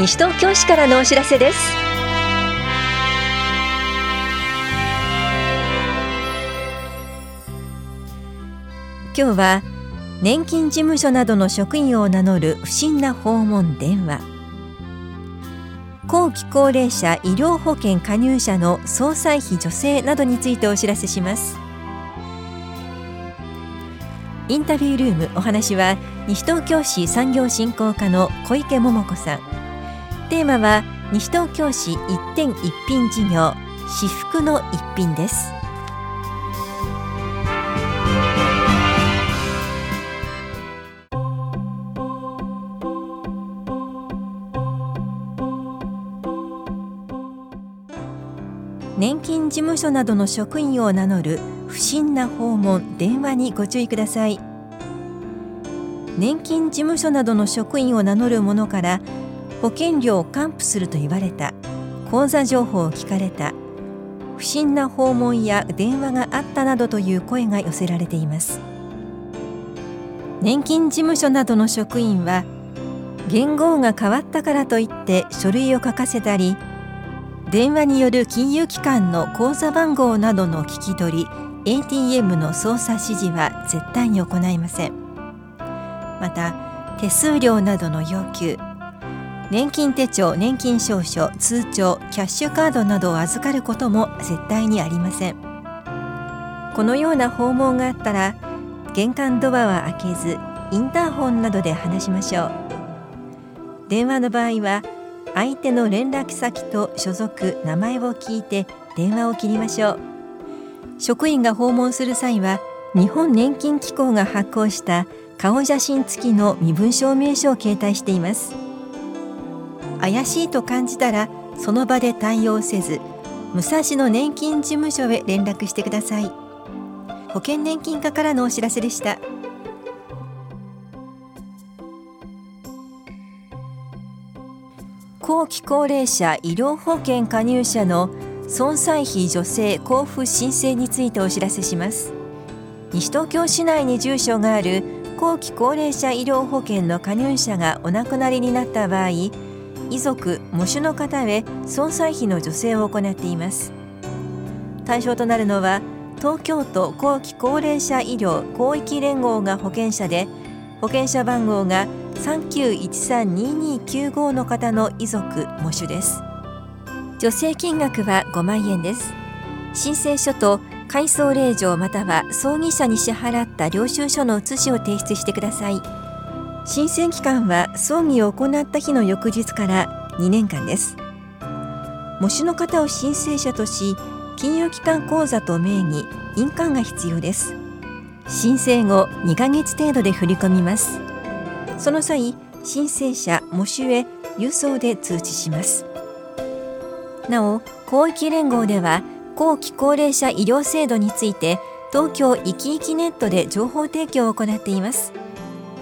西東京市からのお知らせです。今日は年金事務所などの職員を名乗る不審な訪問電話。後期高齢者医療保険加入者の総裁費助成などについてお知らせします。インタビュールームお話は西東京市産業振興課の小池桃子さん。テーマは西東京市一点一品事業至福の一品です。年金事務所などの職員を名乗る不審な訪問電話にご注意ください。年金事務所などの職員を名乗る者から保険料を還付すると言われた。口座情報を聞かれた。不審な訪問や電話があったなどという声が寄せられています。年金事務所などの職員は元号が変わったからといって書類を書かせたり電話による金融機関の口座番号などの聞き取り ATM の操作指示は絶対に行いません。また手数料などの要求年金手帳年金証書通帳キャッシュカードなどを預かることも絶対にありません。このような訪問があったら玄関ドアは開けずインターホンなどで話しましょう。電話の場合は相手の連絡先と所属名前を聞いて電話を切りましょう。職員が訪問する際は日本年金機構が発行した顔写真付きの身分証明書を携帯しています。怪しいと感じたらその場で対応せず武蔵野年金事務所へ連絡してください。保険年金課からのお知らせでした。後期高齢者医療保険加入者の損災費助成交付申請についてお知らせします。西東京市内に住所がある後期高齢者医療保険の加入者がお亡くなりになった場合遺族喪主の方へ損災費の助成を行っています。対象となるのは東京都後期高齢者医療広域連合が保険者で保険者番号が39132295の方の遺族喪主です。助成金額は5万円です。申請書と回送令状または葬儀社に支払った領収書の写しを提出してください。申請期間は葬儀を行った日の翌日から2年間です。喪主の方を申請者とし金融機関口座と名義印鑑が必要です。申請後2ヶ月程度で振り込みます。その際申請者喪主へ郵送で通知します。なお広域連合では後期高齢者医療制度について東京いきいきネットで情報提供を行っています。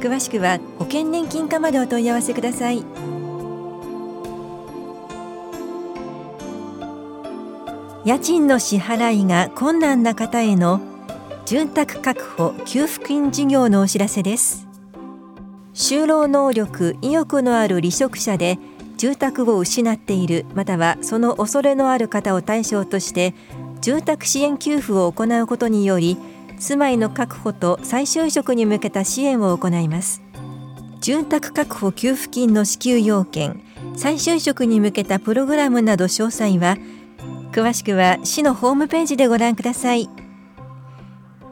詳しくは保険年金課までお問い合わせください。家賃の支払いが困難な方への住宅確保給付金事業のお知らせです。就労能力意欲のある離職者で住宅を失っているまたはその恐れのある方を対象として住宅支援給付を行うことにより住まいの確保と再就職に向けた支援を行います。住宅確保給付金の支給要件再就職に向けたプログラムなど詳細は詳しくは市のホームページでご覧ください。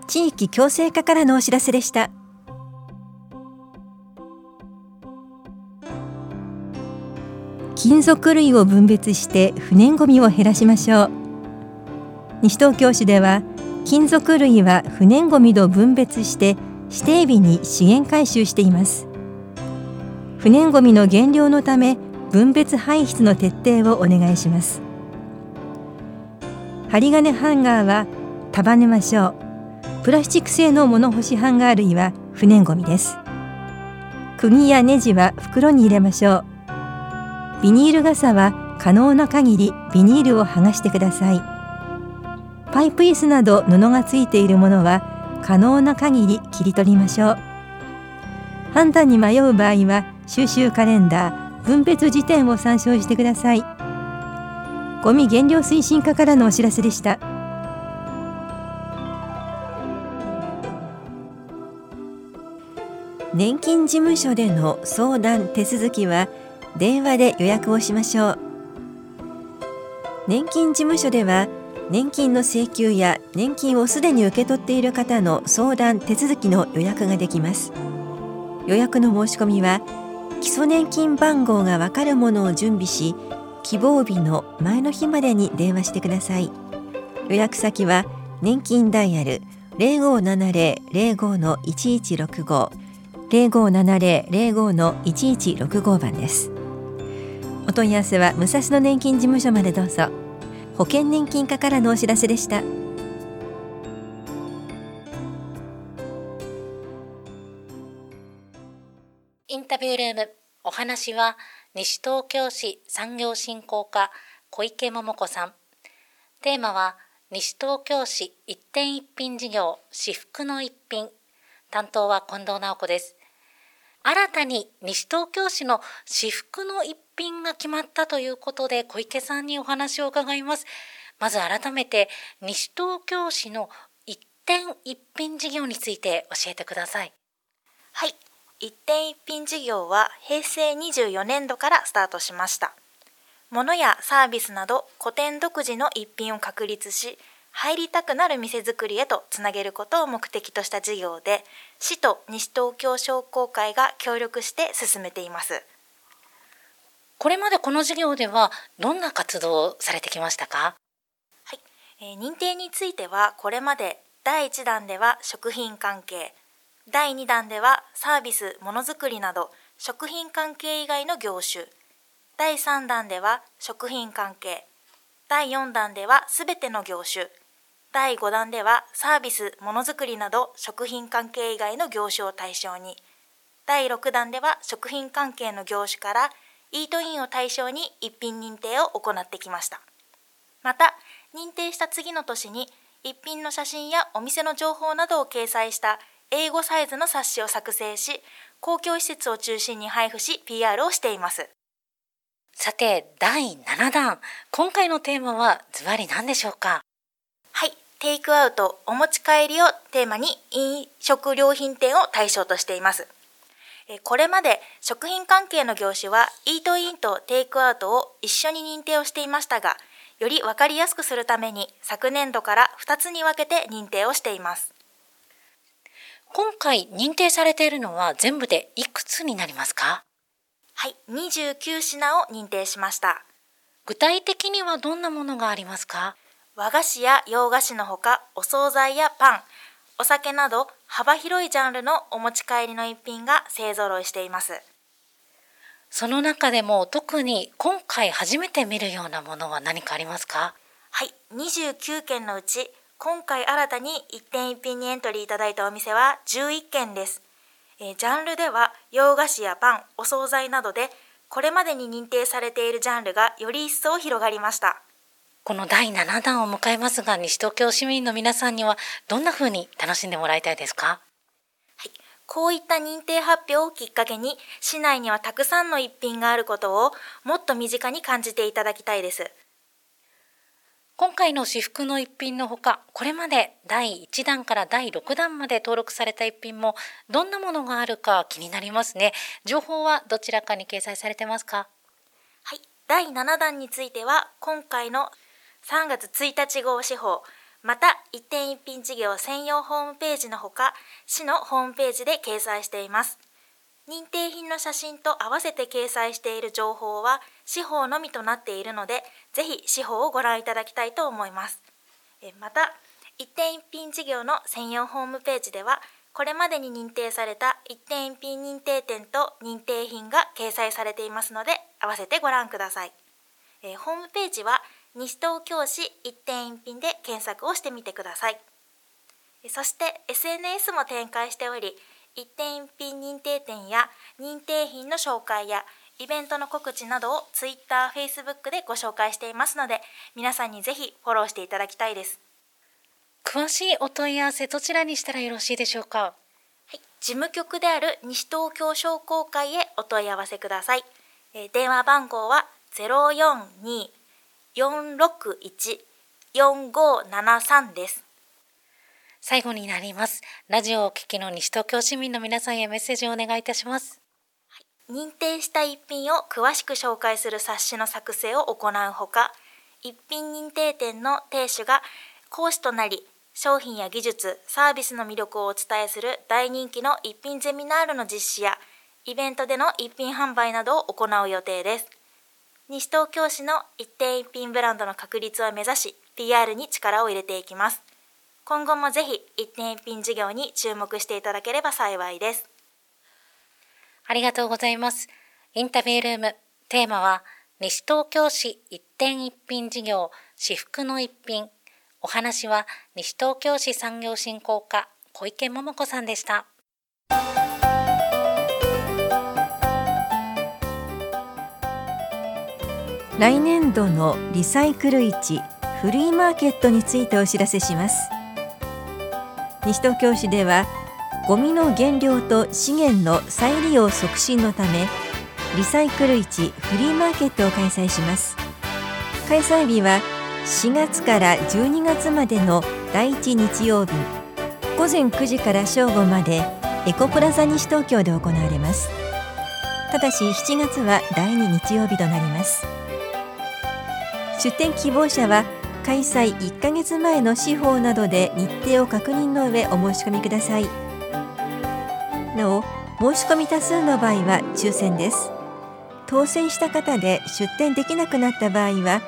地域共生課からのお知らせでした。金属類を分別して不燃ごみを減らしましょう。西東京市では金属類は不燃ごみと分別して指定日に資源回収しています。不燃ごみの減量のため分別排出の徹底をお願いします。針金ハンガーは束ねましょう。プラスチック製の物干しハンガー類は不燃ごみです。釘やネジは袋に入れましょう。ビニール傘は可能な限りビニールを剥がしてください。パイプ椅子など布がついているものは可能な限り切り取りましょう。判断に迷う場合は収集カレンダー分別辞典を参照してください。ゴミ減量推進課からのお知らせでした。年金事務所での相談手続きは電話で予約をしましょう。年金事務所では年金の請求や年金をすでに受け取っている方の相談手続きの予約ができます。予約の申し込みは基礎年金番号がわかるものを準備し希望日の前の日までに電話してください。予約先は年金ダイヤル0570-05の1165 0570-05の1165番です。お問い合わせは武蔵野年金事務所までどうぞ。保険年金課からのお知らせでした。インタビュールームお話は西東京市産業振興課小池桃子さん。テーマは西東京市一点一品事業至福の一品。担当は近藤直子です。新たに西東京市の至福の一品が決まったということで小池さんにお話を伺います。まず改めて西東京市の一点一品事業について教えてください。はい。一点一品事業は平成24年度からスタートしました。物やサービスなど古典独自の一品を確立し、入りたくなる店づくりへとつなげることを目的とした事業で市と西東京商工会が協力して進めています。これまでこの事業ではどんな活動をされてきましたか？はい、えー、認定についてはこれまで第1弾では食品関係第2弾ではサービスものづくりなど食品関係以外の業種第3弾では食品関係第4弾ではすべての業種第5弾ではサービス、ものづくりなど食品関係以外の業種を対象に、第6弾では食品関係の業種からイートインを対象に一品認定を行ってきました。また、認定した次の年に一品の写真やお店の情報などを掲載した英語サイズの冊子を作成し、公共施設を中心に配布し PR をしています。さて、第7弾。今回のテーマはズバリ何でしょうか？はい。テイクアウト、お持ち帰りをテーマに飲食料品店を対象としています。これまで食品関係の業種はイートインとテイクアウトを一緒に認定をしていましたが、より分かりやすくするために昨年度から2つに分けて認定をしています。今回認定されているのは全部でいくつになりますか？はい、29品を認定しました。具体的にはどんなものがありますか？和菓子や洋菓子のほかお惣菜やパンお酒など幅広いジャンルのお持ち帰りの一品が勢ぞろいしています。その中でも特に今回初めて見るようなものは何かありますか？はい29件のうち今回新たに一点一品にエントリーいただいたお店は11件です、えー、ジャンルでは洋菓子やパンお惣菜などでこれまでに認定されているジャンルがより一層広がりましたこの第7弾を迎えますが、西東京市民の皆さんにはどんな風に楽しんでもらいたいですか？はい、こういった認定発表をきっかけに、市内にはたくさんの一品があることをもっと身近に感じていただきたいです。今回の私服の一品のほか、これまで第1弾から第6弾まで登録された一品もどんなものがあるか気になりますね。情報はどちらかに掲載されてますか？はい、第7弾については今回の3月1日号司法また一点一品事業専用ホームページのほか市のホームページで掲載しています。認定品の写真と合わせて掲載している情報は司法のみとなっているのでぜひ司法をご覧いただきたいと思います。また一点一品事業の専用ホームページではこれまでに認定された一点一品認定店と認定品が掲載されていますので合わせてご覧ください。ホームページは西東京市一点一品で検索をしてみてください。そして SNS も展開しており一点一品認定店や認定品の紹介やイベントの告知などを Twitter、Facebook でご紹介していますので皆さんにぜひフォローしていただきたいです。詳しいお問い合わせどちらにしたらよろしいでしょうか？はい、事務局である西東京商工会へお問い合わせください。えー、電話番号は042-461-4573です。最後になります。ラジオをお聞きの西東京市民の皆さんへメッセージをお願いいたします。認定した一品を詳しく紹介する冊子の作成を行うほか、一品認定店の亭主が講師となり、商品や技術、サービスの魅力をお伝えする大人気の一品ゼミナールの実施や、イベントでの一品販売などを行う予定です。西東京市の一点一品ブランドの確立を目指し、PR に力を入れていきます。今後もぜひ一点一品事業に注目していただければ幸いです。ありがとうございます。インタビュールーム、テーマは、西東京市一点一品事業、私服の一品。お話は、西東京市産業振興課、小池桃子さんでした。来年度のリサイクル市フリーマーケットについてお知らせします。西東京市ではゴミの減量と資源の再利用促進のためリサイクル市フリーマーケットを開催します。開催日は4月から12月までの第1日曜日午前9時から正午までエコプラザ西東京で行われます。ただし7月は第2日曜日となります。出店希望者は開催1ヶ月前の司法などで日程を確認の上お申し込みください。なお申し込み多数の場合は抽選です。当選した方で出店できなくなった場合は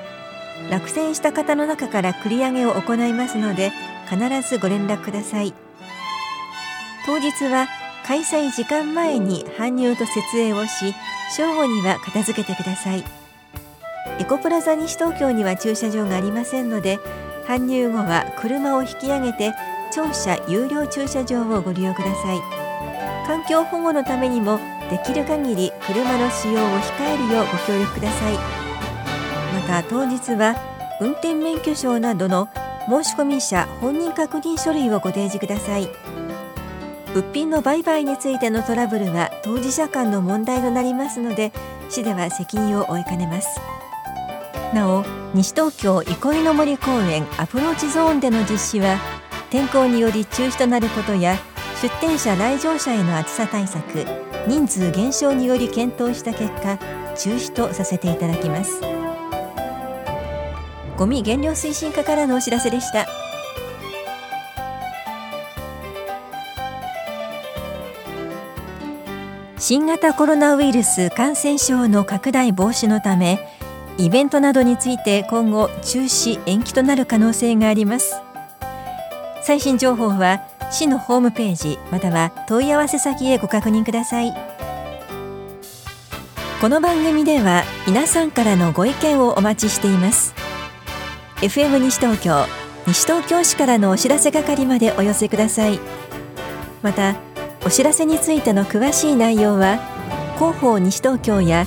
落選した方の中から繰り上げを行いますので必ずご連絡ください。当日は開催時間前に搬入と設営をし正午には片付けてください。エコプラザ西東京には駐車場がありませんので搬入後は車を引き上げて庁舎有料駐車場をご利用ください。環境保護のためにもできる限り車の使用を控えるようご協力ください。また当日は運転免許証などの申込者本人確認書類をご提示ください。物品の売買についてのトラブルは当事者間の問題となりますので市では責任を負いかねます。なお西東京憩いの森公園アプローチゾーンでの実施は天候により中止となることや出店者来場者への暑さ対策人数減少により検討した結果中止とさせていただきます。ゴミ減量推進課からのお知らせでした。新型コロナウイルス感染症の拡大防止のためイベントなどについて今後中止延期となる可能性があります。最新情報は市のホームページまたは問い合わせ先へご確認ください。この番組では皆さんからのご意見をお待ちしています。FM 西東京西東京市からのお知らせ係までお寄せください。またお知らせについての詳しい内容は広報西東京や